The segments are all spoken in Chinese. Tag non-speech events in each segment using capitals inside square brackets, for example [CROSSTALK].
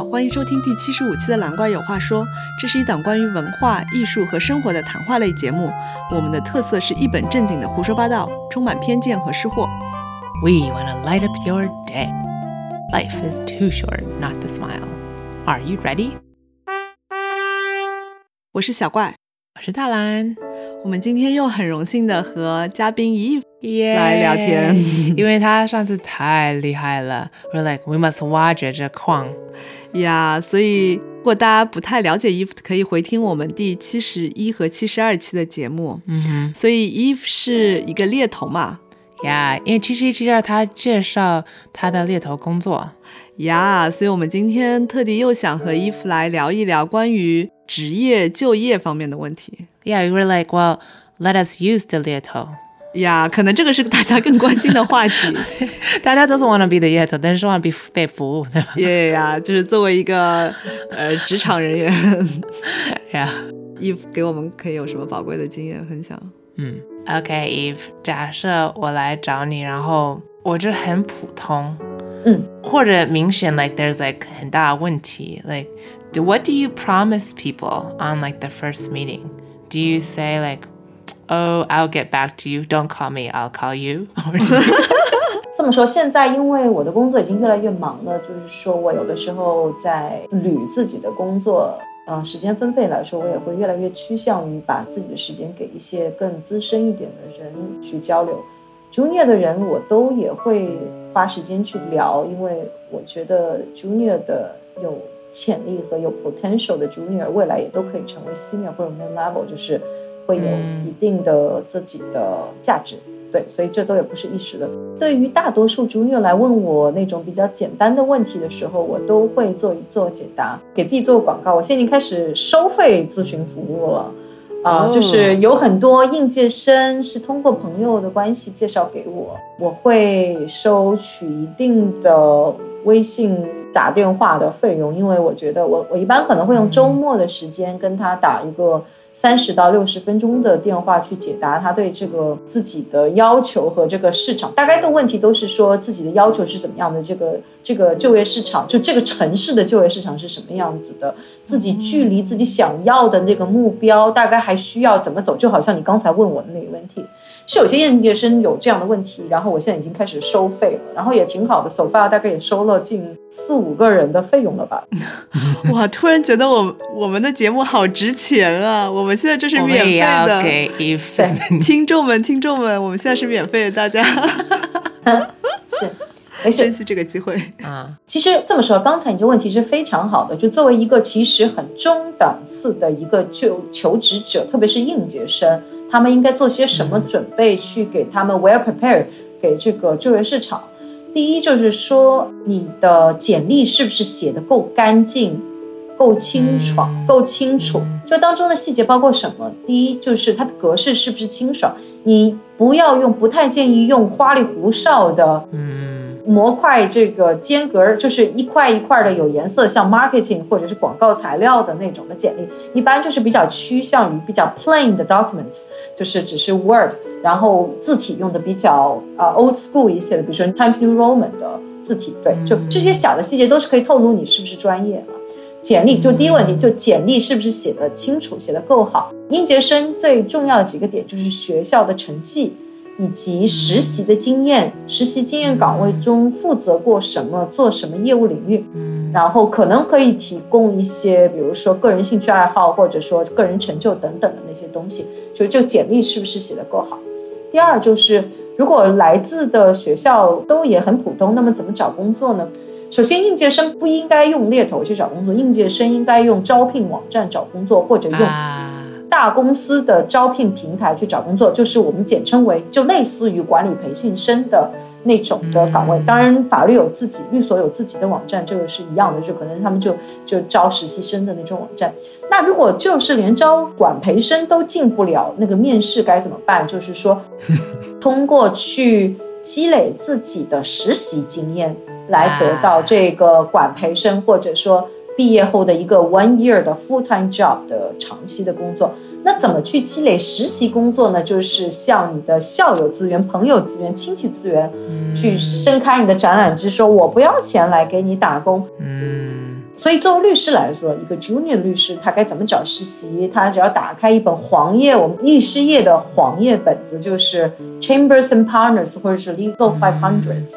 好，欢迎收听第七十五期的《蓝怪有话说》，这是一档关于文化艺术和生活的谈话类节目。我们的特色是一本正经的胡说八道，充满偏见和失货。We want to light up your day. Life is too short not to smile. Are you ready? 我是小怪，我是大蓝，我们今天又很荣幸的和嘉宾 Eve 耶来聊天因为他上次太厉害了，We're like we must 挖掘这矿。呀所以如果大家不太了解 Eve，可以回听我们第七十一和七十二期的节目。嗯哼所以 Eve 是一个猎头嘛，呀因为七十一、七十二他介绍他的猎头工作。呀所以我们今天特地又想和 Eve 来聊一聊关于职业就业方面的问题。Yeah, we were like, well, let us use the 猎头。呀可能这个是大家更关心的话题。大家都是 [LAUGHS] wanna be the 猎头，但是 wanna be 被服务，对吧耶呀，就是作为一个呃职场人员？Yeah. ，Eve [LAUGHS] [LAUGHS] 给我们可以有什么宝贵的经验分享？嗯，OK，Eve，、假设我来找你，然后我就很普通，嗯，或者明显 like there's like 很大的问题，like do, what do you promise people on like the first meeting? Do you say like, oh, I'll get back to you. Don't call me, I'll call you. [LAUGHS] 这么说，现在因为我的工作已经越来越忙了，就是说我有的时候在捋自己的工作，呃，时间分配来说，我也会越来越趋向于把自己的时间给一些更资深一点的人去交流。Junior 的人我都也会花时间去聊，因为我觉得 Junior 的有潜力和有 potential 的 Junior 未来也都可以成为 Senior 或者 Mid Level，就是会有嗯一定的自己的价值。对，所以这都也不是一时的。对于大多数 junior 来问我那种比较简单的问题的时候，我都会做一做解答，给自己做个广告。我现在已经开始收费咨询服务了，啊、哦就是有很多应届生是通过朋友的关系介绍给我，我会收取一定的微信打电话的费用，因为我觉得我我一般可能会用周末的时间跟他打一个。三十到六十分钟的电话去解答他对这个自己的要求和这个市场大概的问题都是说自己的要求是怎么样的，这个这个就业市场就这个城市的就业市场是什么样子的，自己距离自己想要的那个目标大概还需要怎么走，就好像你刚才问我的那个问题，是有些应届生有这样的问题，然后我现在已经开始收费了，然后也挺好的，so far 大概也收了近四五个人的费用了吧。[LAUGHS] 哇，突然觉得我我们的节目好值钱啊！我们现在这是免费们也要的，给 Eve 听众们，听众们，我们现在是免费的，大家是，[LAUGHS] [LAUGHS] 没事珍，惜这个机会。[LAUGHS] 啊，其实这么说，刚才你这问题是非常好的。就作为一个其实很中档次的一个就求职者，特别是应届生，他们应该做些什么准备，去给他们 well prepared 给这个就业市场？第一就是说，你的简历是不是写的够干净、够清爽、嗯够清楚？这当中的细节包括什么？第一就是它的格式是不是清爽？你不要用，不太建议用花里胡哨的嗯模块这个间隔就是一块一块的有颜色，像 marketing 或者是广告材料的那种的简历，一般就是比较趋向于比较 plain 的 documents，就是只是 Word，然后字体用的比较啊、呃 old school 一些的，比如说 Times New Roman 的字体，对，就这些小的细节都是可以透露你是不是专业了。简历就第一个问题，就简历是不是写的清楚，写的够好？应届生最重要的几个点就是学校的成绩，以及实习的经验，实习经验岗位中负责过什么，做什么业务领域，嗯然后可能可以提供一些，比如说个人兴趣爱好，或者说个人成就等等的那些东西，就是这个简历是不是写的够好？第二就是，如果来自的学校都也很普通，那么怎么找工作呢？首先，应届生不应该用猎头去找工作，应届生应该用招聘网站找工作，或者用啊，大公司的招聘平台去找工作，就是我们简称为就类似于管理培训生的那种的岗位。嗯当然，法律有自己，律所有自己的网站，这个是一样的，就可能他们就就招实习生的那种网站。那如果就是连招管培生都进不了，那个面试该怎么办？就是说，[LAUGHS] 通过去积累自己的实习经验，来得到这个管培生，或者说毕业后的一个 one year 的 full time job 的长期的工作。那怎么去积累实习工作呢？就是向你的校友资源、朋友资源、亲戚资源，去伸开你的展览枝，说我不要钱来给你打工。嗯所以作为律师来说，一个 junior 律师他该怎么找实习？他只要打开一本黄页，我们律师业的黄页本子，就是 Chambers and Partners 或者是 Legal Five Hundreds，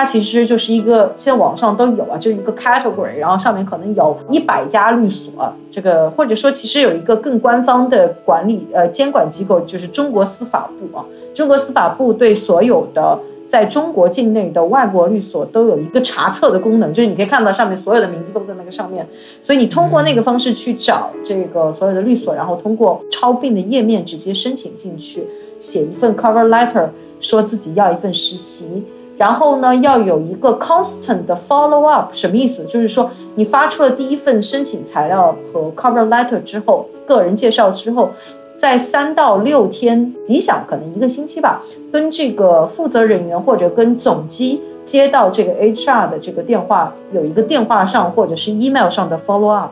它其实就是一个现在网上都有啊，就是一个 category，然后上面可能有一百家律所，这个或者说其实有一个更官方的管理呃监管机构，就是中国司法部啊，中国司法部对所有的。在中国境内的外国律所都有一个查册的功能，就是你可以看到上面所有的名字都在那个上面，所以你通过那个方式去找这个所有的律所，然后通过超并的页面直接申请进去，写一份 cover letter，说自己要一份实习，然后呢要有一个 constant 的 follow up，什么意思？就是说你发出了第一份申请材料和 cover letter 之后，个人介绍之后。在三到六天，理想可能一个星期吧，跟这个负责人员或者跟总机接到这个 HR 的这个电话，有一个电话上或者是 email 上的 follow up。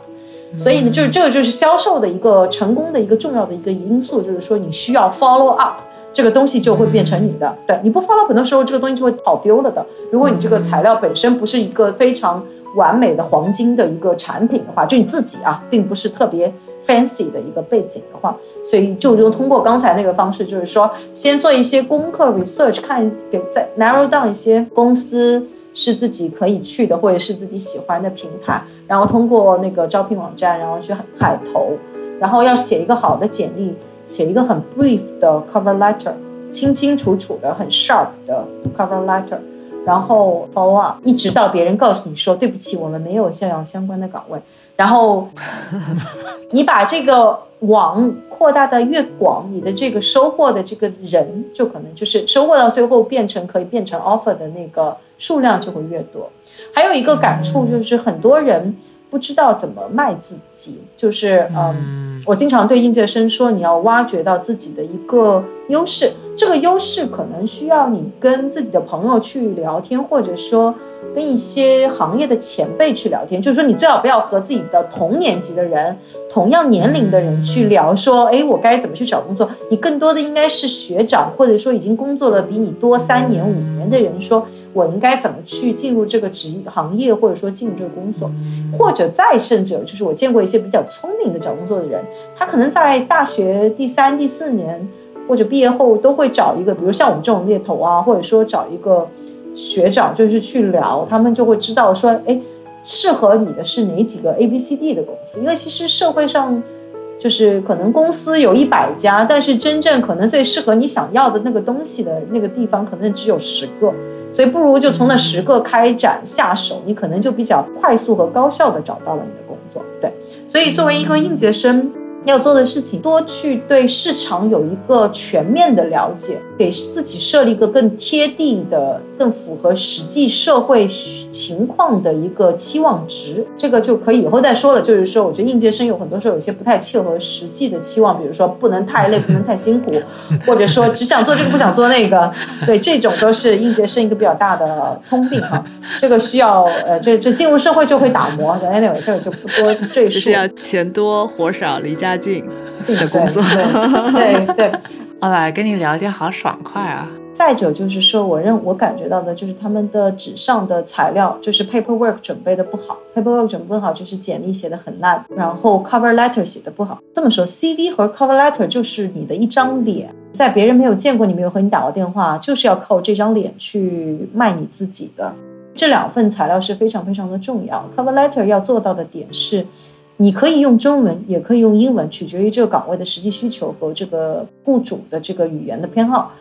所以呢，就是这个就是销售的一个成功的一个重要的一个因素，就是说你需要 follow up，这个东西就会变成你的。对，你不 follow，很多时候这个东西就会跑丢了的。如果你这个材料本身不是一个非常。完美的黄金的一个产品的话，就你自己啊，并不是特别 fancy 的一个背景的话，所以就就通过刚才那个方式，就是说先做一些功课 research，看给再 narrow down 一些公司是自己可以去的，或者是自己喜欢的平台，然后通过那个招聘网站，然后去海投，然后要写一个好的简历，写一个很 brief 的 cover letter，清清楚楚的很 sharp 的 cover letter。然后 follow up，一直到别人告诉你说对不起，我们没有像样相关的岗位。然后 [LAUGHS] 你把这个网扩大的越广，你的这个收获的这个人就可能就是收获到最后变成可以变成 offer 的那个数量就会越多。还有一个感触就是很多人不知道怎么卖自己，就是嗯，我经常对应届生说，你要挖掘到自己的一个优势。这个优势可能需要你跟自己的朋友去聊天，或者说跟一些行业的前辈去聊天。就是说，你最好不要和自己的同年级的人、同样年龄的人去聊，说，哎，我该怎么去找工作？你更多的应该是学长，或者说已经工作了比你多三年、五年的人，说我应该怎么去进入这个职业行业，或者说进入这个工作，或者再甚者，就是我见过一些比较聪明的找工作的人，他可能在大学第三、第四年。或者毕业后都会找一个，比如像我们这种猎头啊，或者说找一个学长，就是去聊，他们就会知道说，哎，适合你的是哪几个 A、B、C、D 的公司。因为其实社会上就是可能公司有一百家，但是真正可能最适合你想要的那个东西的那个地方，可能只有十个，所以不如就从那十个开展下手，你可能就比较快速和高效的找到了你的工作。对，所以作为一个应届生。要做的事情，多去对市场有一个全面的了解，给自己设立一个更贴地的、更符合实际社会情况的一个期望值。这个就可以以后再说了。就是说，我觉得应届生有很多时候有些不太切合实际的期望，比如说不能太累，不能太辛苦，[LAUGHS] 或者说只想做这个不想做那个。对，这种都是应届生一个比较大的通病哈。这个需要呃，这这进入社会就会打磨。Anyway，这个就不多赘述。是要钱多活少离家。家境的工作，对 [LAUGHS] 对，我 [LAUGHS] 来跟你聊天好爽快啊！再者就是说，我认我感觉到的就是他们的纸上的材料，就是 paperwork 准备的不好，paperwork 准备不好就是简历写的很烂，然后 cover letter 写的不好。这么说，CV 和 cover letter 就是你的一张脸，在别人没有见过你、没有和你打过电话，就是要靠这张脸去卖你自己的。这两份材料是非常非常的重要。cover letter 要做到的点是。你可以用中文，也可以用英文，取决于这个岗位的实际需求和这个雇主的这个语言的偏好。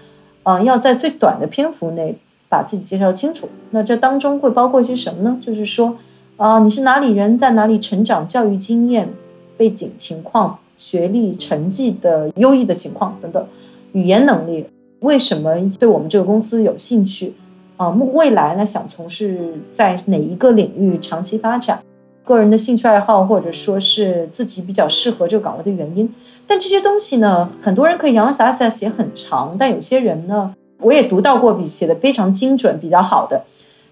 嗯，要在最短的篇幅内把自己介绍清楚。那这当中会包括一些什么呢？就是说，啊，你是哪里人，在哪里成长，教育经验、背景情况、学历成绩的优异的情况等等，语言能力，为什么对我们这个公司有兴趣？啊，未来呢，想从事在哪一个领域长期发展？个人的兴趣爱好，或者说是自己比较适合这个岗位的原因，但这些东西呢，很多人可以洋洋洒洒写很长，但有些人呢，我也读到过比写的非常精准、比较好的。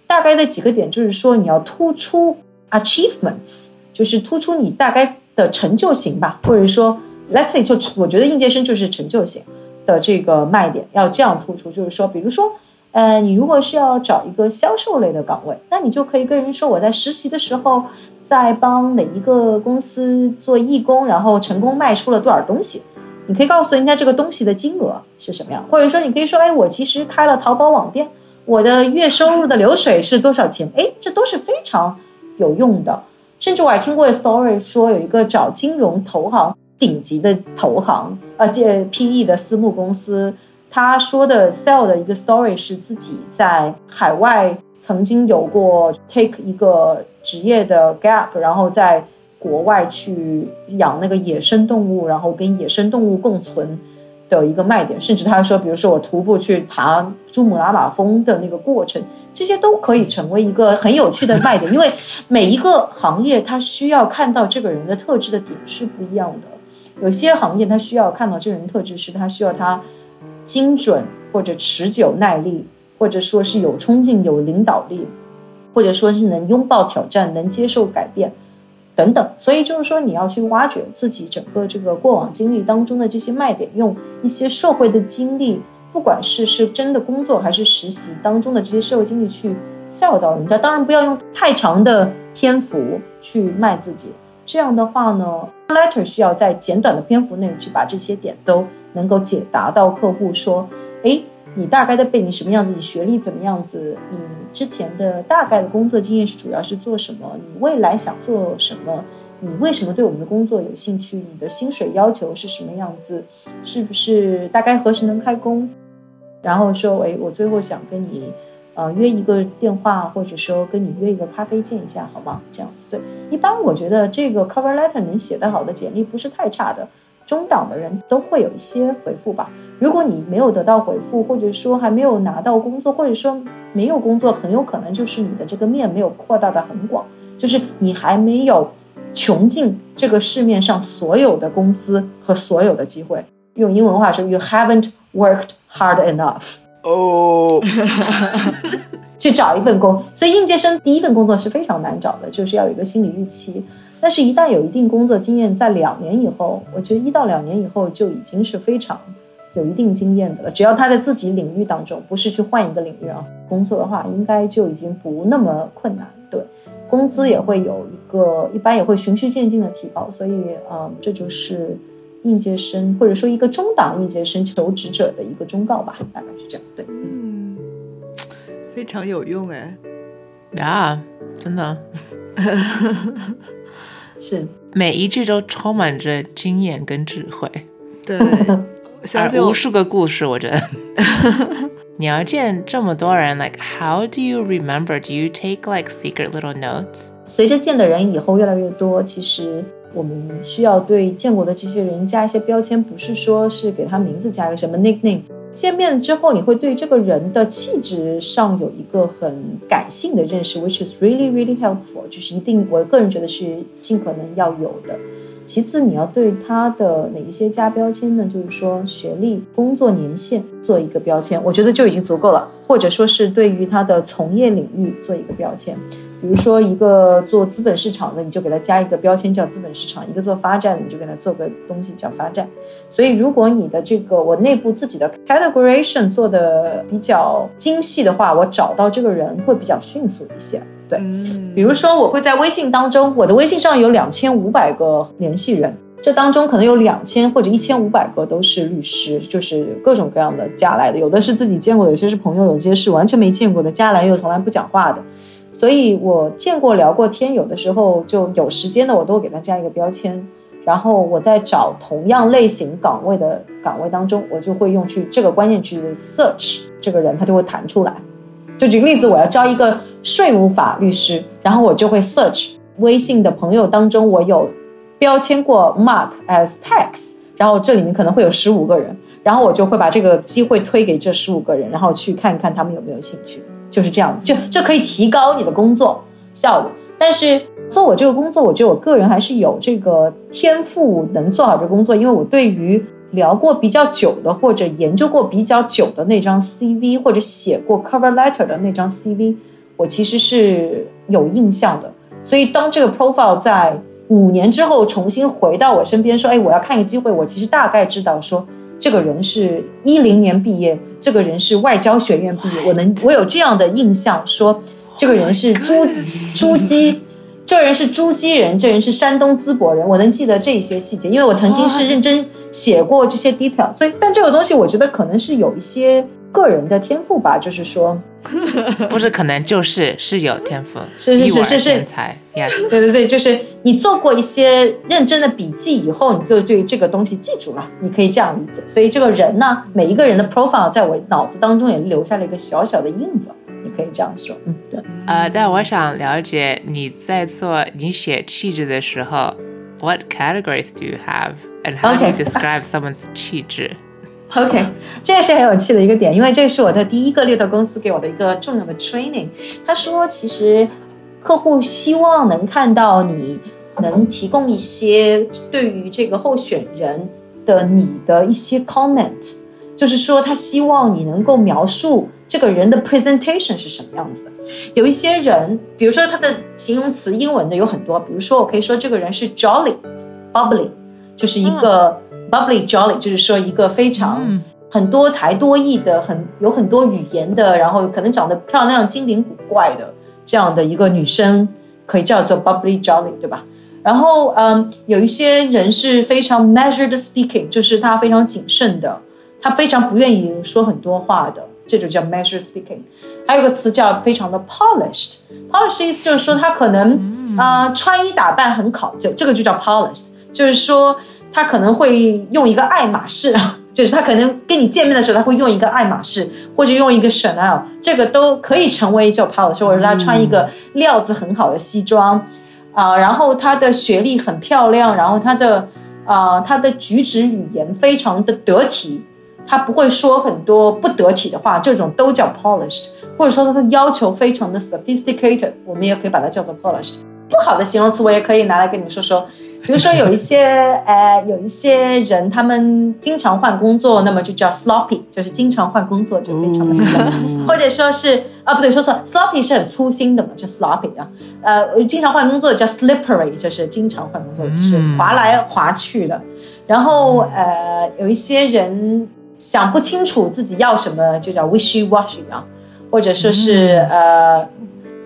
大概的几个点就是说，你要突出 achievements，就是突出你大概的成就型吧，或者说 let's say 就我觉得应届生就是成就型的这个卖点要这样突出，就是说，比如说。呃，你如果是要找一个销售类的岗位，那你就可以跟人说我在实习的时候在帮哪一个公司做义工，然后成功卖出了多少东西。你可以告诉人家这个东西的金额是什么样，或者说你可以说，哎，我其实开了淘宝网店，我的月收入的流水是多少钱？哎，这都是非常有用的。甚至我还听过 story 说，有一个找金融投行顶级的投行，呃，借 PE 的私募公司。他说的 sell 的一个 story 是自己在海外曾经有过 take 一个职业的 gap，然后在国外去养那个野生动物，然后跟野生动物共存的一个卖点。甚至他说，比如说我徒步去爬珠穆朗玛峰的那个过程，这些都可以成为一个很有趣的卖点。因为每一个行业他需要看到这个人的特质的点是不一样的。有些行业他需要看到这个人特质是他需要他。精准或者持久耐力，或者说是有冲劲、有领导力，或者说是能拥抱挑战、能接受改变等等。所以就是说，你要去挖掘自己整个这个过往经历当中的这些卖点，用一些社会的经历，不管是是真的工作还是实习当中的这些社会经历去 sell 到人家。当然不要用太长的篇幅去卖自己，这样的话呢，letter 需要在简短的篇幅内去把这些点都。能够解答到客户说，哎，你大概的背景什么样子？你学历怎么样子？你之前的大概的工作经验是主要是做什么？你未来想做什么？你为什么对我们的工作有兴趣？你的薪水要求是什么样子？是不是大概何时能开工？然后说，哎，我最后想跟你，呃，约一个电话，或者说跟你约一个咖啡见一下，好吗？这样子，对。一般我觉得这个 cover letter 能写得好的简历不是太差的。中档的人都会有一些回复吧。如果你没有得到回复，或者说还没有拿到工作，或者说没有工作，很有可能就是你的这个面没有扩大的很广，就是你还没有穷尽这个市面上所有的公司和所有的机会。用英文话说，You haven't worked hard enough。哦，[LAUGHS] 去找一份工，所以应届生第一份工作是非常难找的，就是要有一个心理预期。但是，一旦有一定工作经验，在两年以后，我觉得一到两年以后就已经是非常有一定经验的了。只要他在自己领域当中，不是去换一个领域啊工作的话，应该就已经不那么困难。对，工资也会有一个，一般也会循序渐进的提高。所以，嗯，这就是应届生或者说一个中档应届生求职者的一个忠告吧，大概是这样。对，嗯，非常有用哎，呀，真的。是每一句都充满着经验跟智慧，对，[LAUGHS] 相信无数个故事。我觉得 [LAUGHS] 你要见这么多人，like how do you remember? Do you take like secret little notes? 随着见的人以后越来越多，其实我们需要对见过的这些人加一些标签，不是说是给他名字加一个什么 nickname。见面之后，你会对这个人的气质上有一个很感性的认识，which is really really helpful，就是一定，我个人觉得是尽可能要有的。其次，你要对他的哪一些加标签呢？就是说学历、工作年限做一个标签，我觉得就已经足够了，或者说是对于他的从业领域做一个标签。比如说，一个做资本市场的，你就给他加一个标签叫资本市场；一个做发债的，你就给他做个东西叫发债。所以，如果你的这个我内部自己的 categorization 做的比较精细的话，我找到这个人会比较迅速一些。对，比如说我会在微信当中，我的微信上有两千五百个联系人，这当中可能有两千或者一千五百个都是律师，就是各种各样的加来的，有的是自己见过的，有些是朋友，有些是完全没见过的，加来又从来不讲话的。所以我见过聊过天，有的时候就有时间的，我都会给他加一个标签。然后我在找同样类型岗位的岗位当中，我就会用去这个关键句 search 这个人，他就会弹出来。就举个例子，我要招一个税务法律师，然后我就会 search 微信的朋友当中，我有标签过 Mark as tax，然后这里面可能会有十五个人，然后我就会把这个机会推给这十五个人，然后去看看他们有没有兴趣。就是这样，就这可以提高你的工作效率。但是做我这个工作，我觉得我个人还是有这个天赋能做好这个工作，因为我对于聊过比较久的或者研究过比较久的那张 CV，或者写过 cover letter 的那张 CV，我其实是有印象的。所以当这个 profile 在五年之后重新回到我身边，说：“哎，我要看一个机会。”我其实大概知道说这个人是一零年毕业，这个人是外交学院毕业，我能我有这样的印象，说这个人是朱朱基，这人是朱基人，这人是山东淄博人，我能记得这些细节，因为我曾经是认真写过这些 detail，所以但这个东西我觉得可能是有一些个人的天赋吧，就是说。[LAUGHS] 不是可能就是是有天赋，[LAUGHS] 是是是是是天才，yes，[LAUGHS] 对对对，就是你做过一些认真的笔记以后，你就对这个东西记住了，你可以这样理解。所以这个人呢，每一个人的 profile 在我脑子当中也留下了一个小小的印子，你可以这样说，嗯，对。呃，但我想了解你在做你写气质的时候，what categories do you have and how do you describe someone's 气质？OK，这也是很有趣的一个点，因为这是我的第一个猎头公司给我的一个重要的 training。他说，其实客户希望能看到你能提供一些对于这个候选人的你的一些 comment，就是说他希望你能够描述这个人的 presentation 是什么样子的。有一些人，比如说他的形容词英文的有很多，比如说我可以说这个人是 jolly，bubbly，就是一个。Bubbly jolly 就是说一个非常很多才多艺的，很有很多语言的，然后可能长得漂亮、精灵古怪的这样的一个女生，可以叫做 bubbly jolly，对吧？然后嗯，有一些人是非常 measured speaking，就是他非常谨慎的，他非常不愿意说很多话的，这就叫 measured speaking。还有个词叫非常的 polished，polished 意思就是说他可能啊穿衣打扮很考究，这个就叫 polished，就是说。他可能会用一个爱马仕，[LAUGHS] 就是他可能跟你见面的时候，他会用一个爱马仕，或者用一个 Chanel，这个都可以成为叫 polish，或者他穿一个料子很好的西装，啊，然后他的学历很漂亮，然后他的啊他的举止语言非常的得体，他不会说很多不得体的话，这种都叫 polished，或者说他的要求非常的 sophisticated，我们也可以把它叫做 polished。不好的形容词我也可以拿来跟你们说说。比如说有一些呃，有一些人他们经常换工作，那么就叫 sloppy，就是经常换工作就非常的 sloppy，[LAUGHS] 或者说是啊不对，说错，sloppy 是很粗心的嘛，就 sloppy 啊，呃，经常换工作叫 slippery，就是经常换工作就是滑来滑去的。然后呃，有一些人想不清楚自己要什么，就叫 wishy washy 啊，或者说是呃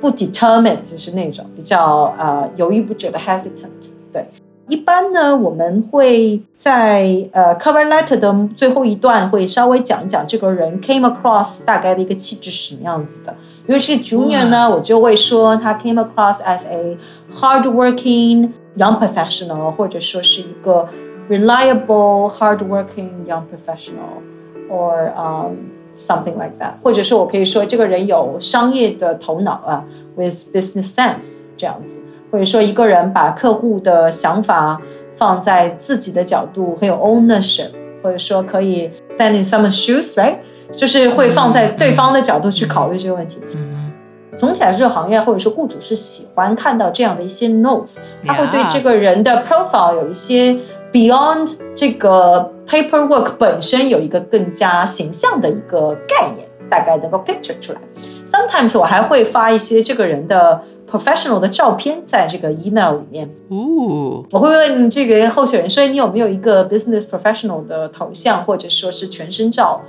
不 determined，就是那种比较呃犹豫不决的 hesitant，对。一般呢，我们会在呃 cover letter 的最后一段会稍微讲一讲这个人 came across 大概的一个气质是什么样子的。因为是 junior 呢，我就会说他 came across as a hardworking young professional，或者说是一个 reliable hardworking young professional，or um something like that。或者说我可以说这个人有商业的头脑啊，with business sense 这样子。 或者说，一个人把客户的想法放在自己的角度，很有 ownership，或者说可以 stand in someone's shoes，right？就是会放在对方的角度去考虑这个问题。嗯，总体来说，这个行业或者说雇主是喜欢看到这样的一些 notes，他会对这个人的 profile 有一些 beyond 这个 paperwork 本身有一个更加形象的一个概念，大概能够 picture 出来。Sometimes 我还会发一些这个人的。Professional 的照片在这个 email 里面。哦，我会问这个候选人说：“你有没有一个 business professional 的头像，或者说是全身照，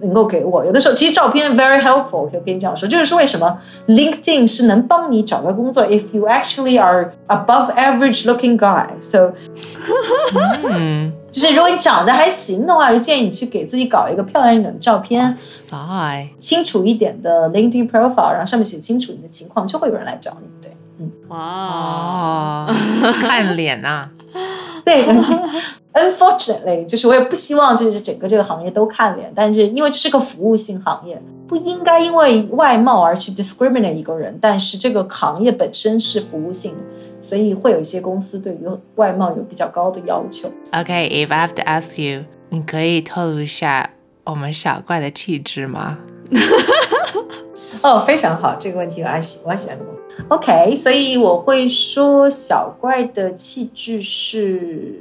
能够给我？”有的时候其实照片 very helpful，我就跟你讲说，就是说为什么 LinkedIn 是能帮你找到工作？If you actually are above average looking guy，so，嗯，就是如果你长得还行的话，就建议你去给自己搞一个漂亮一点的照片，清楚一点的 LinkedIn profile，然后上面写清楚你的情况，就会有人来找你。对，嗯，哇，看脸呐，[LAUGHS] 对，Unfortunately，就是我也不希望就是整个这个行业都看脸，但是因为这是个服务性行业，不应该因为外貌而去 discriminate 一个人，但是这个行业本身是服务性的。所以会有一些公司对于外貌有比较高的要求。Okay, if I have to ask you，你可以透露一下我们小怪的气质吗？[LAUGHS] 哦，非常好，这个问题我还喜我喜欢的。OK，所以我会说小怪的气质是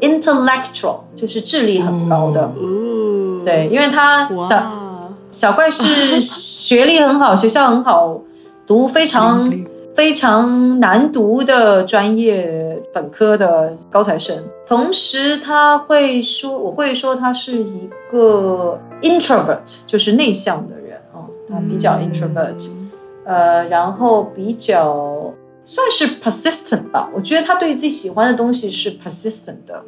intellectual，就是智力很高的。对，因为他小小怪是学历很好，学校很好，读非常。非常难读的专业本科的高材生。同时，他会说，我会说他是一个 introvert，就是内向的人啊，他比较 introvert，、呃，然后比较算是 persistent 吧。我觉得他对自己喜欢的东西是 persistent 的，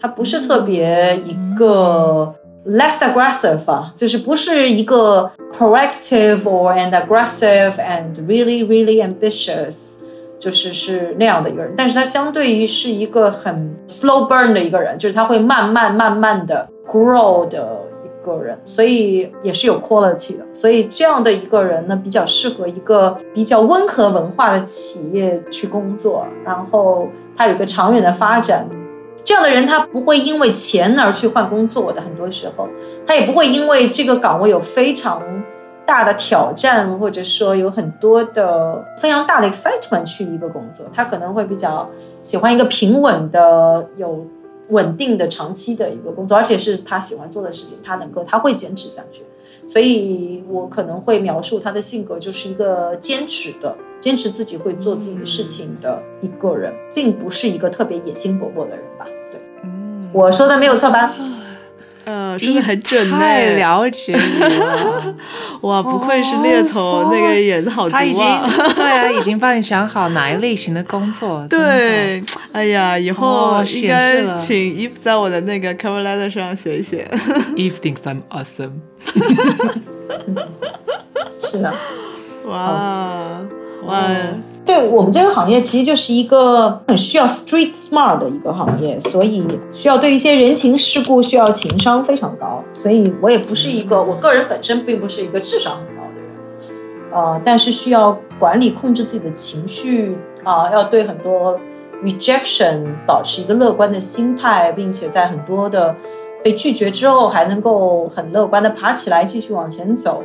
他不是特别一个 less aggressive 啊，就是不是一个 proactive or and aggressive and really really ambitious。就是是那样的一个人，但是他相对于是一个很 slow burn 的一个人，就是他会慢慢慢慢的 grow 的一个人，所以也是有 quality 的。所以这样的一个人呢，比较适合一个比较温和文化的企业去工作，然后他有一个长远的发展。这样的人他不会因为钱而去换工作的，很多时候他也不会因为这个岗位有非常。大的挑战，或者说有很多的非常大的 excitement 去一个工作，他可能会比较喜欢一个平稳的、有稳定的、长期的一个工作，而且是他喜欢做的事情，他能够他会坚持下去。所以我可能会描述他的性格就是一个坚持的、坚持自己会做自己的事情的一个人，并不是一个特别野心勃勃的人吧？对，嗯，我说的没有错吧？呃，说的很准呢，太了解你了。[LAUGHS] 哇，不愧是猎头，那个眼好毒他已经啊！对啊，[LAUGHS] 已经帮你想好哪一类型的工作。对，哎呀，以后哦应该请 Eve 在我的那个 cover letter 上写一写。Eve thinks I'm awesome。[LAUGHS] 是的。哇哇，对我们这个行业，其实就是一个很需要 street smart 的一个行业，所以需要对一些人情世故需要情商非常高。所以我也不是一个，我个人本身并不是一个智商很高的人，呃，但是需要管理控制自己的情绪啊、要对很多 rejection 保持一个乐观的心态，并且在很多的被拒绝之后，还能够很乐观的爬起来继续往前走。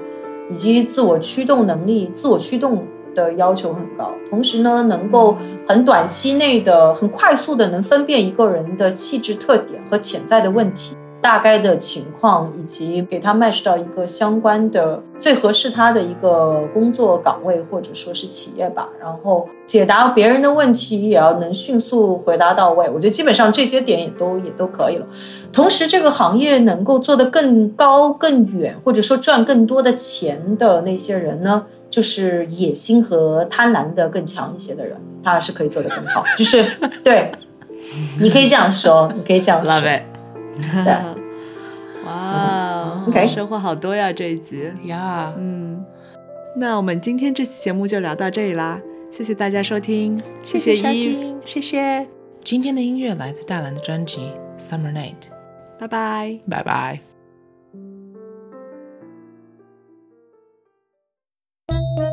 以及自我驱动能力、自我驱动的要求很高，同时呢，能够很短期内的、很快速的能分辨一个人的气质特点和潜在的问题、大概的情况，以及给他 match 到一个相关的最合适他的一个工作岗位或者说是企业吧。然后解答别人的问题，也要能迅速回答到位。我觉得基本上这些点也都也都可以了。同时，这个行业能够做得更高、更远，或者说赚更多的钱的那些人呢，就是野心和贪婪的更强一些的人，他是可以做得更好。就是 [LAUGHS] 对，你可以这样说，你可以这样说。Love it。对哇 OK 收获好多呀这一集。Yeah。嗯，那我们今天这期节目就聊到这里啦，谢谢大家收听，谢谢收听，谢谢。今天的音乐来自大蓝的专辑《Summer Night》，拜拜。拜拜。Bye.